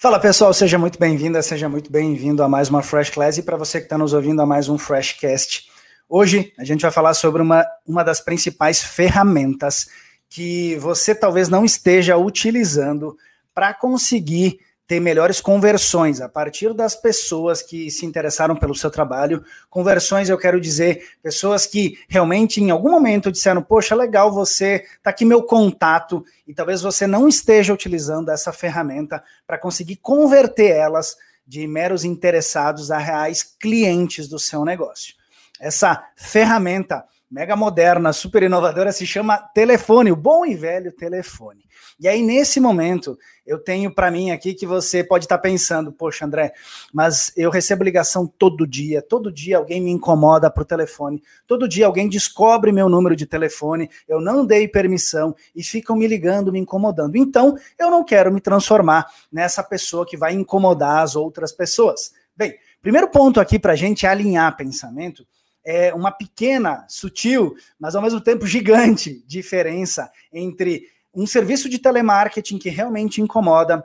Fala pessoal, seja muito bem-vinda, seja muito bem-vindo a mais uma Fresh Class e para você que está nos ouvindo a mais um Freshcast. Hoje a gente vai falar sobre uma, uma das principais ferramentas que você talvez não esteja utilizando para conseguir ter melhores conversões a partir das pessoas que se interessaram pelo seu trabalho. Conversões, eu quero dizer, pessoas que realmente em algum momento disseram: Poxa, legal, você tá aqui meu contato, e talvez você não esteja utilizando essa ferramenta para conseguir converter elas de meros interessados a reais clientes do seu negócio. Essa ferramenta mega moderna, super inovadora, se chama telefone, o bom e velho telefone. E aí, nesse momento, eu tenho para mim aqui que você pode estar tá pensando, poxa, André, mas eu recebo ligação todo dia, todo dia alguém me incomoda para o telefone, todo dia alguém descobre meu número de telefone, eu não dei permissão e ficam me ligando, me incomodando. Então, eu não quero me transformar nessa pessoa que vai incomodar as outras pessoas. Bem, primeiro ponto aqui para gente alinhar pensamento é uma pequena, sutil, mas ao mesmo tempo gigante diferença entre um serviço de telemarketing que realmente incomoda,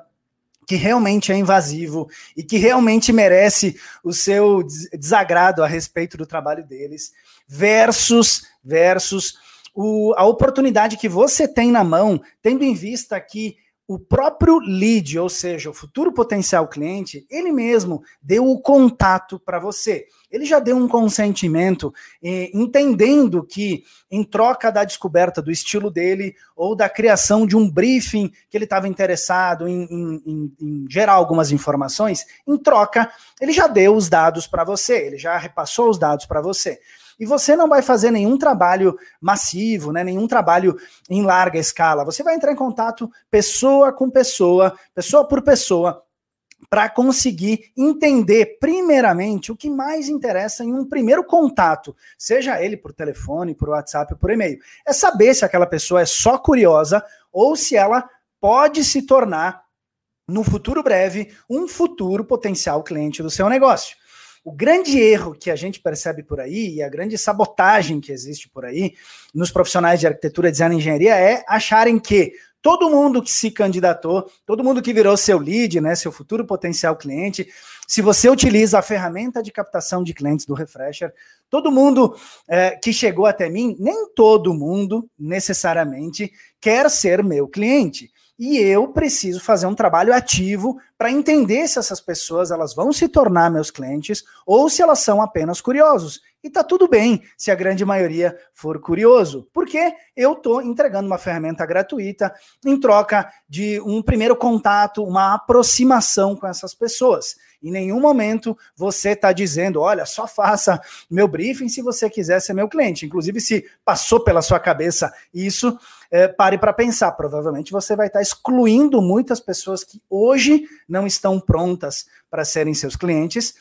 que realmente é invasivo e que realmente merece o seu desagrado a respeito do trabalho deles, versus versus o, a oportunidade que você tem na mão, tendo em vista que o próprio lead, ou seja, o futuro potencial cliente, ele mesmo deu o contato para você. Ele já deu um consentimento, eh, entendendo que, em troca da descoberta do estilo dele ou da criação de um briefing que ele estava interessado em, em, em, em, gerar algumas informações, em troca, ele já deu os dados para você, ele já repassou os dados para você e você não vai fazer nenhum trabalho massivo, né, nenhum trabalho em larga escala. Você vai entrar em contato pessoa com pessoa, pessoa por pessoa, para conseguir entender, primeiramente, o que mais interessa em um primeiro contato, seja ele por telefone, por WhatsApp, por e-mail. É saber se aquela pessoa é só curiosa ou se ela pode se tornar, no futuro breve, um futuro potencial cliente do seu negócio. O grande erro que a gente percebe por aí e a grande sabotagem que existe por aí nos profissionais de arquitetura, design e engenharia é acharem que todo mundo que se candidatou, todo mundo que virou seu lead, né, seu futuro potencial cliente, se você utiliza a ferramenta de captação de clientes do Refresher, todo mundo é, que chegou até mim, nem todo mundo necessariamente quer ser meu cliente e eu preciso fazer um trabalho ativo para entender se essas pessoas elas vão se tornar meus clientes ou se elas são apenas curiosos. E tá tudo bem se a grande maioria for curioso, porque eu tô entregando uma ferramenta gratuita em troca de um primeiro contato, uma aproximação com essas pessoas. Em nenhum momento você está dizendo, olha, só faça meu briefing se você quiser ser meu cliente. Inclusive, se passou pela sua cabeça isso, é, pare para pensar. Provavelmente você vai estar tá excluindo muitas pessoas que hoje não estão prontas para serem seus clientes,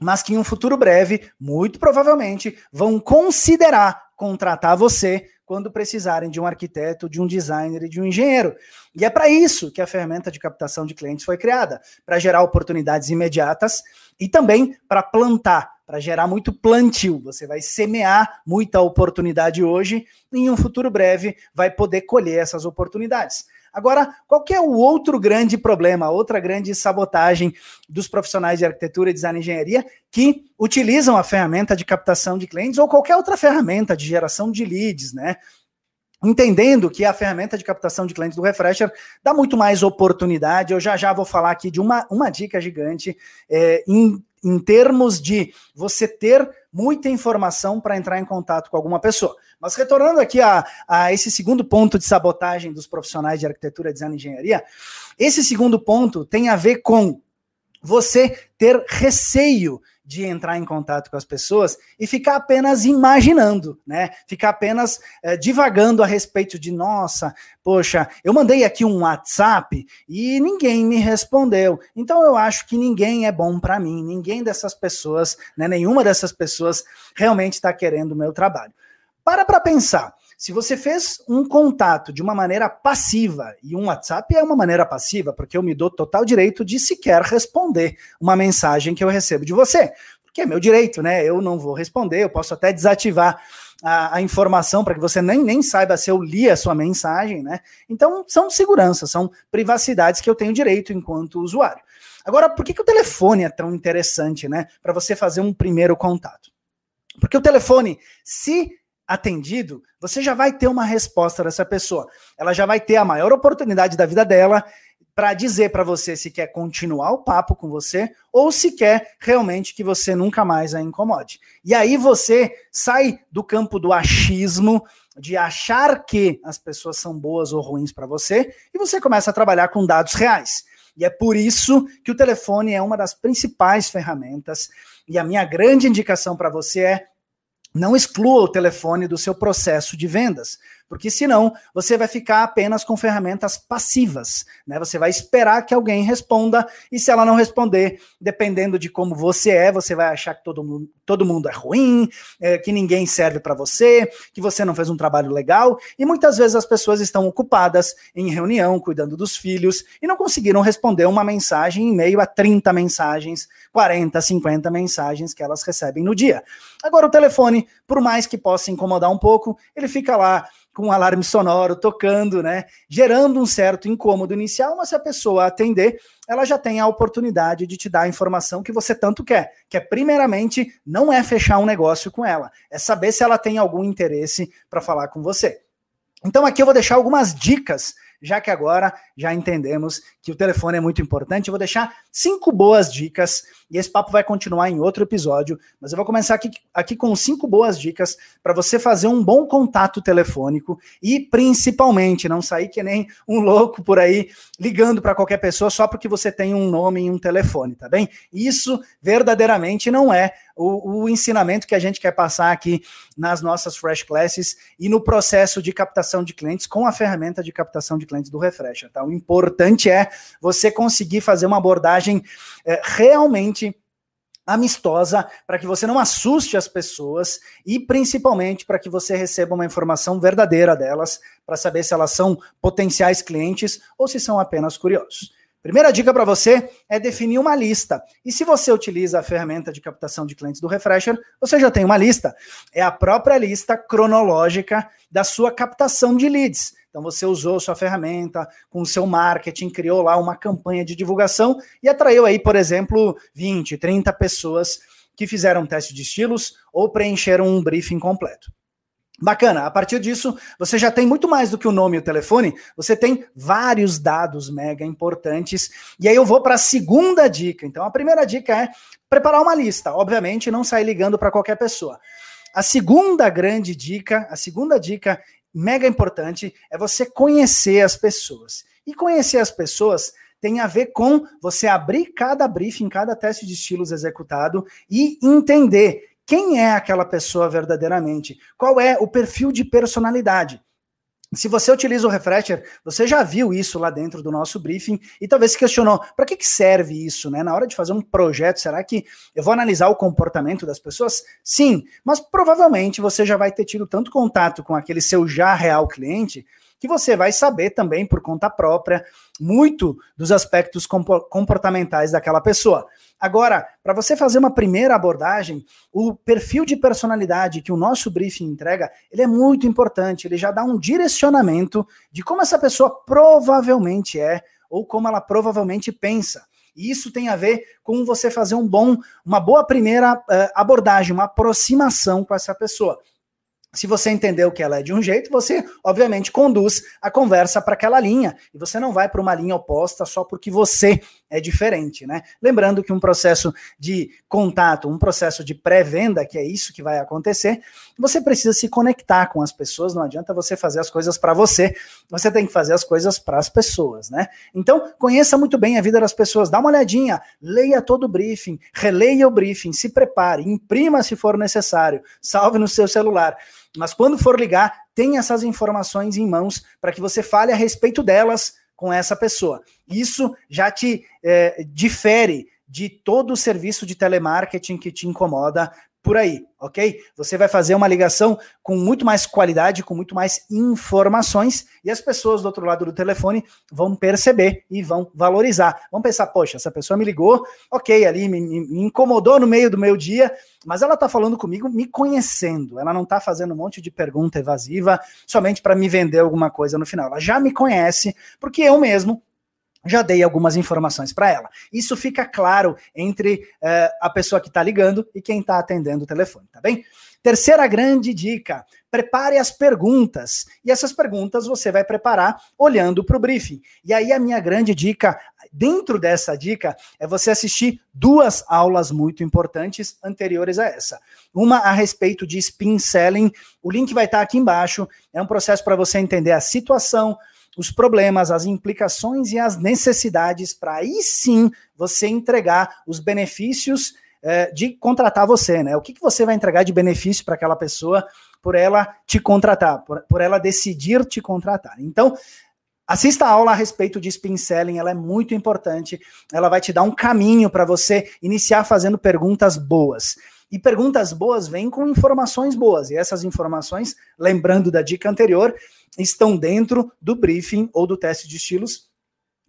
mas que em um futuro breve, muito provavelmente, vão considerar contratar você quando precisarem de um arquiteto, de um designer e de um engenheiro. E é para isso que a ferramenta de captação de clientes foi criada para gerar oportunidades imediatas e também para plantar, para gerar muito plantio. Você vai semear muita oportunidade hoje e em um futuro breve vai poder colher essas oportunidades. Agora, qual é o outro grande problema, outra grande sabotagem dos profissionais de arquitetura, design e engenharia que utilizam a ferramenta de captação de clientes ou qualquer outra ferramenta de geração de leads, né? entendendo que a ferramenta de captação de clientes do Refresher dá muito mais oportunidade. Eu já já vou falar aqui de uma, uma dica gigante é, em, em termos de você ter muita informação para entrar em contato com alguma pessoa. Mas retornando aqui a, a esse segundo ponto de sabotagem dos profissionais de arquitetura, design e engenharia, esse segundo ponto tem a ver com você ter receio de entrar em contato com as pessoas e ficar apenas imaginando, né? Ficar apenas é, divagando a respeito de, nossa, poxa, eu mandei aqui um WhatsApp e ninguém me respondeu. Então eu acho que ninguém é bom para mim, ninguém dessas pessoas, né, nenhuma dessas pessoas realmente está querendo o meu trabalho. Para para pensar. Se você fez um contato de uma maneira passiva, e um WhatsApp é uma maneira passiva, porque eu me dou total direito de sequer responder uma mensagem que eu recebo de você, porque é meu direito, né? Eu não vou responder, eu posso até desativar a, a informação para que você nem, nem saiba se eu li a sua mensagem, né? Então, são seguranças, são privacidades que eu tenho direito enquanto usuário. Agora, por que, que o telefone é tão interessante, né? Para você fazer um primeiro contato? Porque o telefone, se atendido, você já vai ter uma resposta dessa pessoa. Ela já vai ter a maior oportunidade da vida dela para dizer para você se quer continuar o papo com você ou se quer realmente que você nunca mais a incomode. E aí você sai do campo do achismo, de achar que as pessoas são boas ou ruins para você, e você começa a trabalhar com dados reais. E é por isso que o telefone é uma das principais ferramentas. E a minha grande indicação para você é não exclua o telefone do seu processo de vendas, porque senão você vai ficar apenas com ferramentas passivas, né? Você vai esperar que alguém responda e se ela não responder, dependendo de como você é, você vai achar que todo mundo, todo mundo é ruim, é, que ninguém serve para você, que você não fez um trabalho legal e muitas vezes as pessoas estão ocupadas em reunião, cuidando dos filhos e não conseguiram responder uma mensagem em meio a 30 mensagens, 40, 50 mensagens que elas recebem no dia. Agora o telefone, por mais que possa incomodar um pouco, ele fica lá com um alarme sonoro tocando, né? Gerando um certo incômodo inicial, mas se a pessoa atender, ela já tem a oportunidade de te dar a informação que você tanto quer. Que é, primeiramente, não é fechar um negócio com ela, é saber se ela tem algum interesse para falar com você. Então, aqui eu vou deixar algumas dicas já que agora já entendemos que o telefone é muito importante, eu vou deixar cinco boas dicas e esse papo vai continuar em outro episódio, mas eu vou começar aqui, aqui com cinco boas dicas para você fazer um bom contato telefônico e principalmente não sair que nem um louco por aí ligando para qualquer pessoa só porque você tem um nome e um telefone, tá bem? Isso verdadeiramente não é o, o, ensinamento que a gente quer passar aqui nas nossas Fresh Classes e no processo de captação de clientes com a ferramenta de captação de clientes do Refresher. Tá? O importante é você conseguir fazer uma abordagem é, realmente amistosa para que você não assuste as pessoas e principalmente para que você receba uma informação verdadeira delas para saber se elas são potenciais clientes ou se são apenas curiosos. Primeira dica para você é definir uma lista. E se você utiliza a ferramenta de captação de clientes do Refresher, você já tem uma lista. É a própria lista cronológica da sua captação de leads. Então você usou sua ferramenta com o seu marketing, criou lá uma campanha de divulgação e atraiu aí, por exemplo, 20, 30 pessoas que fizeram teste de estilos ou preencheram um briefing completo. Bacana, a partir disso, você já tem muito mais do que o nome e o telefone, você tem vários dados mega importantes. E aí eu vou para a segunda dica. Então, a primeira dica é preparar uma lista, obviamente, não sair ligando para qualquer pessoa. A segunda grande dica, a segunda dica mega importante é você conhecer as pessoas. E conhecer as pessoas tem a ver com você abrir cada briefing, cada teste de estilos executado e entender quem é aquela pessoa verdadeiramente? Qual é o perfil de personalidade? Se você utiliza o Refresher, você já viu isso lá dentro do nosso briefing e talvez se questionou, para que, que serve isso, né? Na hora de fazer um projeto, será que eu vou analisar o comportamento das pessoas? Sim, mas provavelmente você já vai ter tido tanto contato com aquele seu já real cliente que você vai saber também por conta própria muito dos aspectos comportamentais daquela pessoa. Agora, para você fazer uma primeira abordagem, o perfil de personalidade que o nosso briefing entrega, ele é muito importante, ele já dá um direcionamento de como essa pessoa provavelmente é ou como ela provavelmente pensa. E isso tem a ver com você fazer um bom, uma boa primeira uh, abordagem, uma aproximação com essa pessoa. Se você entendeu que ela é de um jeito, você, obviamente, conduz a conversa para aquela linha. E você não vai para uma linha oposta só porque você é diferente, né? Lembrando que um processo de contato, um processo de pré-venda, que é isso que vai acontecer, você precisa se conectar com as pessoas. Não adianta você fazer as coisas para você, você tem que fazer as coisas para as pessoas, né? Então, conheça muito bem a vida das pessoas, dá uma olhadinha, leia todo o briefing, releia o briefing, se prepare, imprima se for necessário, salve no seu celular. Mas quando for ligar, tenha essas informações em mãos para que você fale a respeito delas com essa pessoa. Isso já te é, difere de todo o serviço de telemarketing que te incomoda por aí, ok? Você vai fazer uma ligação com muito mais qualidade, com muito mais informações, e as pessoas do outro lado do telefone vão perceber e vão valorizar. Vão pensar, poxa, essa pessoa me ligou, ok, ali me, me incomodou no meio do meu dia, mas ela tá falando comigo me conhecendo. Ela não tá fazendo um monte de pergunta evasiva somente para me vender alguma coisa no final. Ela já me conhece, porque eu mesmo já dei algumas informações para ela. Isso fica claro entre uh, a pessoa que está ligando e quem está atendendo o telefone, tá bem? Terceira grande dica: prepare as perguntas. E essas perguntas você vai preparar olhando para o briefing. E aí a minha grande dica, dentro dessa dica, é você assistir duas aulas muito importantes anteriores a essa. Uma a respeito de spin selling. O link vai estar tá aqui embaixo. É um processo para você entender a situação, os problemas, as implicações e as necessidades para aí sim você entregar os benefícios é, de contratar você, né? O que, que você vai entregar de benefício para aquela pessoa por ela te contratar, por, por ela decidir te contratar. Então, Assista a aula a respeito de spin selling, ela é muito importante. Ela vai te dar um caminho para você iniciar fazendo perguntas boas. E perguntas boas vêm com informações boas. E essas informações, lembrando da dica anterior, estão dentro do briefing ou do teste de estilos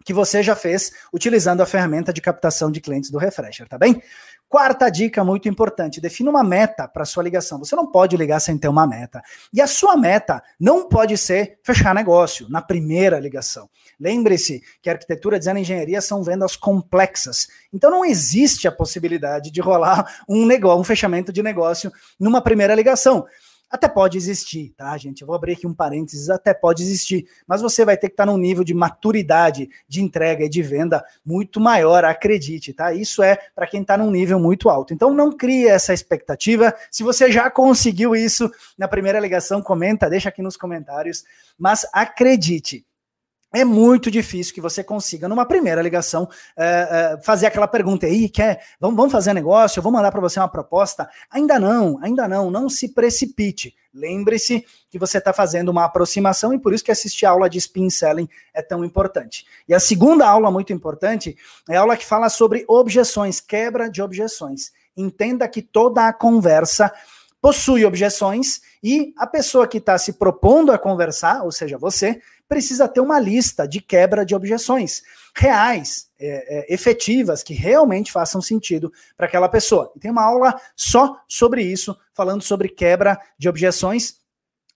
que você já fez utilizando a ferramenta de captação de clientes do Refresher, tá bem? Quarta dica muito importante: defina uma meta para sua ligação. Você não pode ligar sem ter uma meta. E a sua meta não pode ser fechar negócio na primeira ligação. Lembre-se que arquitetura, design e engenharia são vendas complexas. Então não existe a possibilidade de rolar um negócio, um fechamento de negócio numa primeira ligação. Até pode existir, tá, gente? Eu vou abrir aqui um parênteses, até pode existir, mas você vai ter que estar num nível de maturidade de entrega e de venda muito maior, acredite, tá? Isso é para quem está num nível muito alto. Então não crie essa expectativa. Se você já conseguiu isso na primeira ligação, comenta, deixa aqui nos comentários, mas acredite, é muito difícil que você consiga, numa primeira ligação, é, é, fazer aquela pergunta aí, quer, vamos, vamos fazer negócio, eu vou mandar para você uma proposta. Ainda não, ainda não, não se precipite. Lembre-se que você está fazendo uma aproximação e por isso que assistir a aula de spin selling é tão importante. E a segunda aula muito importante é a aula que fala sobre objeções, quebra de objeções. Entenda que toda a conversa possui objeções e a pessoa que está se propondo a conversar, ou seja, você, precisa ter uma lista de quebra de objeções reais, é, é, efetivas, que realmente façam sentido para aquela pessoa. E tem uma aula só sobre isso, falando sobre quebra de objeções,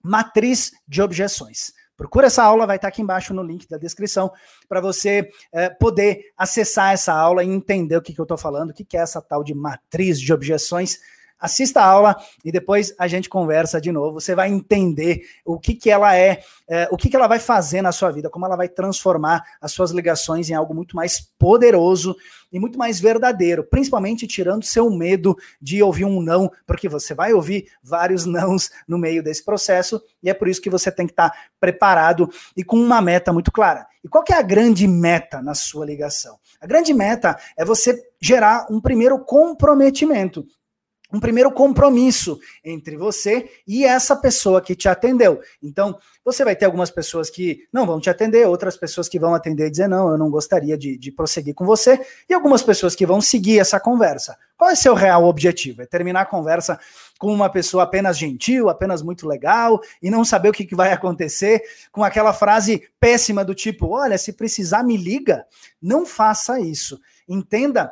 matriz de objeções. Procura essa aula, vai estar aqui embaixo no link da descrição, para você é, poder acessar essa aula e entender o que, que eu estou falando, o que, que é essa tal de matriz de objeções assista a aula e depois a gente conversa de novo. Você vai entender o que, que ela é, é, o que, que ela vai fazer na sua vida, como ela vai transformar as suas ligações em algo muito mais poderoso e muito mais verdadeiro, principalmente tirando seu medo de ouvir um não, porque você vai ouvir vários nãos no meio desse processo e é por isso que você tem que estar preparado e com uma meta muito clara. E qual que é a grande meta na sua ligação? A grande meta é você gerar um primeiro comprometimento um primeiro compromisso entre você e essa pessoa que te atendeu. Então, você vai ter algumas pessoas que não vão te atender, outras pessoas que vão atender e dizer, não, eu não gostaria de, de prosseguir com você, e algumas pessoas que vão seguir essa conversa. Qual é seu real objetivo? É terminar a conversa com uma pessoa apenas gentil, apenas muito legal, e não saber o que, que vai acontecer, com aquela frase péssima do tipo: olha, se precisar, me liga. Não faça isso. Entenda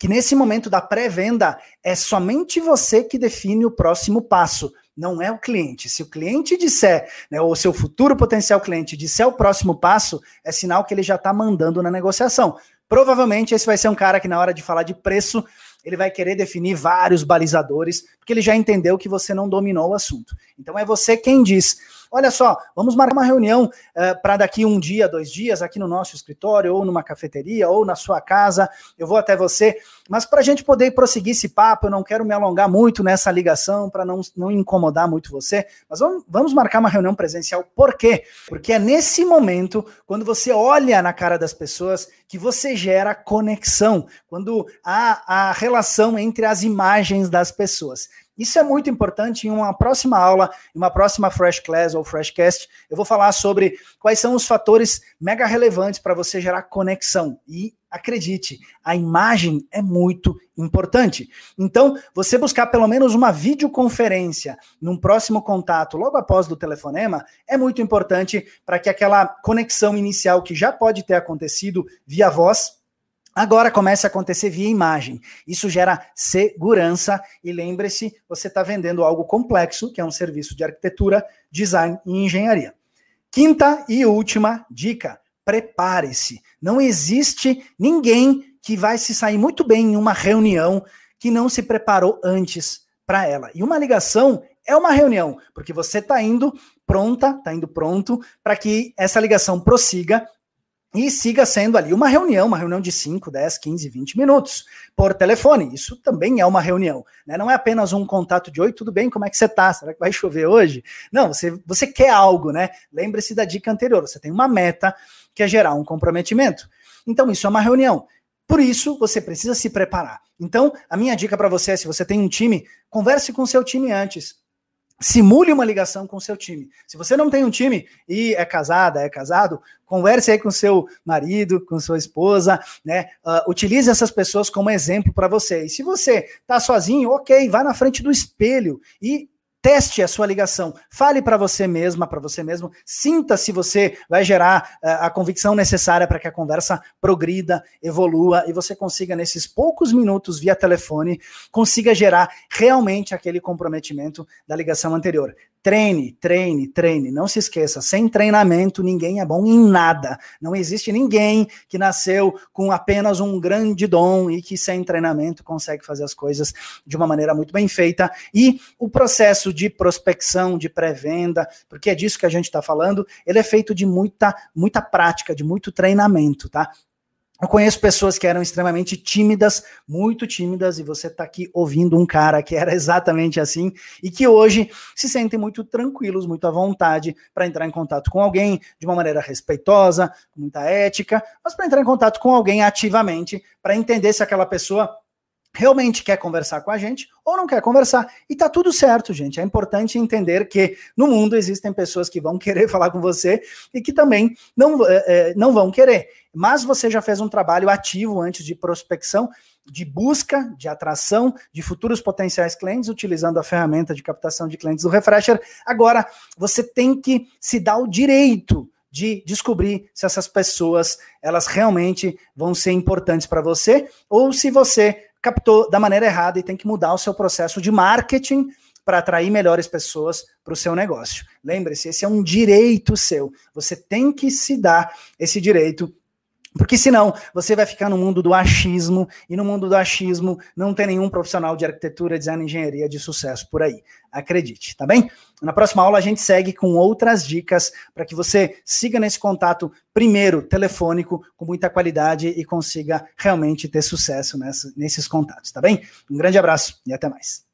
que nesse momento da pré-venda é somente você que define o próximo passo, não é o cliente. Se o cliente disser, né, ou seu futuro potencial cliente disser o próximo passo, é sinal que ele já está mandando na negociação. Provavelmente esse vai ser um cara que na hora de falar de preço, ele vai querer definir vários balizadores, porque ele já entendeu que você não dominou o assunto. Então é você quem diz Olha só, vamos marcar uma reunião uh, eh, para daqui um dia, dois dias, aqui no nosso escritório, ou numa cafeteria, ou na sua casa. Eu vou até você. Mas para a gente poder prosseguir esse papo, eu não quero me alongar muito nessa ligação para não, não incomodar muito você. Mas vamos, vamos marcar uma reunião presencial. Por quê? Porque é nesse momento, quando você olha na cara das pessoas, que você gera conexão, quando há a relação entre as imagens das pessoas. Isso é muito importante em uma próxima aula, em uma próxima Fresh Class ou Freshcast, eu vou falar sobre quais são os fatores mega relevantes para você gerar conexão. E acredite, a imagem é muito importante. Então, você buscar pelo menos uma videoconferência num próximo contato, logo após do telefonema, é muito importante para que aquela conexão inicial que já pode ter acontecido via voz Agora começa a acontecer via imagem. Isso gera segurança e lembre-se, você está vendendo algo complexo, que é um serviço de arquitetura, design e engenharia. Quinta e última dica: prepare-se. Não existe ninguém que vai se sair muito bem em uma reunião que não se preparou antes para ela. E uma ligação é uma reunião, porque você está indo pronta, está indo pronto para que essa ligação prossiga e siga sendo ali uma reunião, uma reunião de 5, 10, 15, 20 minutos por telefone. Isso também é uma reunião, né? Não é apenas um contato de oi, tudo bem, como é que você tá? Será que vai chover hoje? Não, você, você quer algo, né? Lembre-se da dica anterior, você tem uma meta que é gerar um comprometimento. Então, isso é uma reunião. Por isso, você precisa se preparar. Então, a minha dica para você é: se você tem um time, converse com o seu time antes simule uma ligação com seu time. Se você não tem um time e é casada, é casado, converse aí com seu marido, com sua esposa, né? Uh, utilize essas pessoas como exemplo para você. E se você tá sozinho, ok, vá na frente do espelho e Teste a sua ligação. Fale para você mesma, para você mesmo. Sinta se você vai gerar uh, a convicção necessária para que a conversa progrida, evolua e você consiga, nesses poucos minutos via telefone, consiga gerar realmente aquele comprometimento da ligação anterior. Treine, treine, treine. Não se esqueça, sem treinamento ninguém é bom em nada. Não existe ninguém que nasceu com apenas um grande dom e que sem treinamento consegue fazer as coisas de uma maneira muito bem feita. E o processo de prospecção, de pré-venda, porque é disso que a gente está falando, ele é feito de muita, muita prática, de muito treinamento, tá? Eu conheço pessoas que eram extremamente tímidas, muito tímidas, e você está aqui ouvindo um cara que era exatamente assim, e que hoje se sentem muito tranquilos, muito à vontade para entrar em contato com alguém de uma maneira respeitosa, com muita ética, mas para entrar em contato com alguém ativamente, para entender se aquela pessoa realmente quer conversar com a gente ou não quer conversar. E tá tudo certo, gente. É importante entender que no mundo existem pessoas que vão querer falar com você e que também não, é, é, não vão querer. Mas você já fez um trabalho ativo antes de prospecção, de busca, de atração de futuros potenciais clientes, utilizando a ferramenta de captação de clientes do Refresher. Agora, você tem que se dar o direito de descobrir se essas pessoas elas realmente vão ser importantes para você ou se você captou da maneira errada e tem que mudar o seu processo de marketing para atrair melhores pessoas para o seu negócio. Lembre-se, esse é um direito seu. Você tem que se dar esse direito porque senão você vai ficar no mundo do achismo, e no mundo do achismo não tem nenhum profissional de arquitetura, design e engenharia de sucesso por aí. Acredite, tá bem? Na próxima aula a gente segue com outras dicas para que você siga nesse contato, primeiro telefônico, com muita qualidade e consiga realmente ter sucesso nessa, nesses contatos, tá bem? Um grande abraço e até mais.